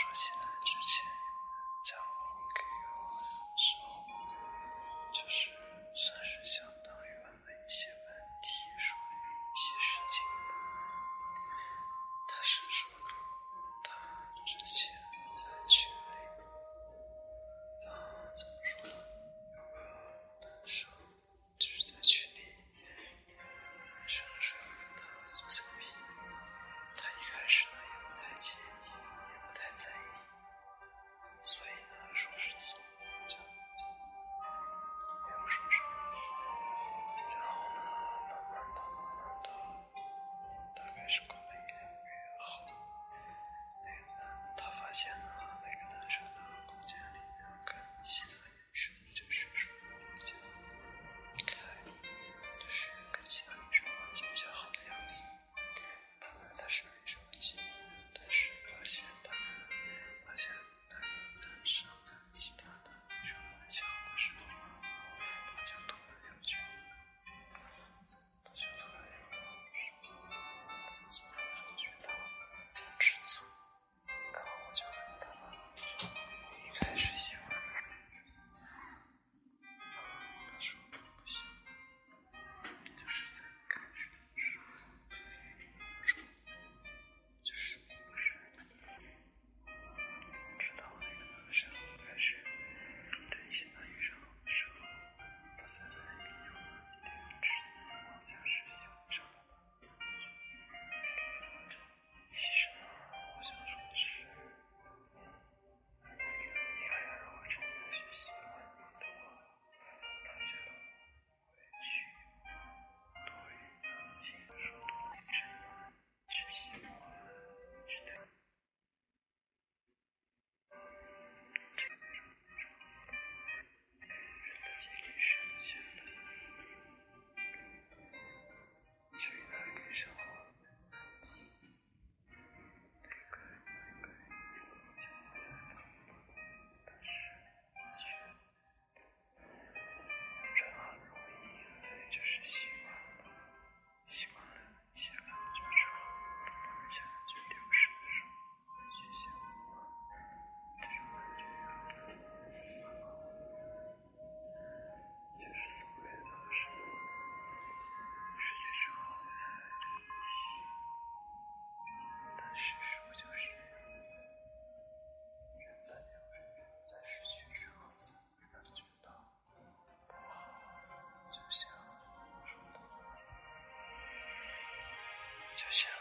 说起来之前。就像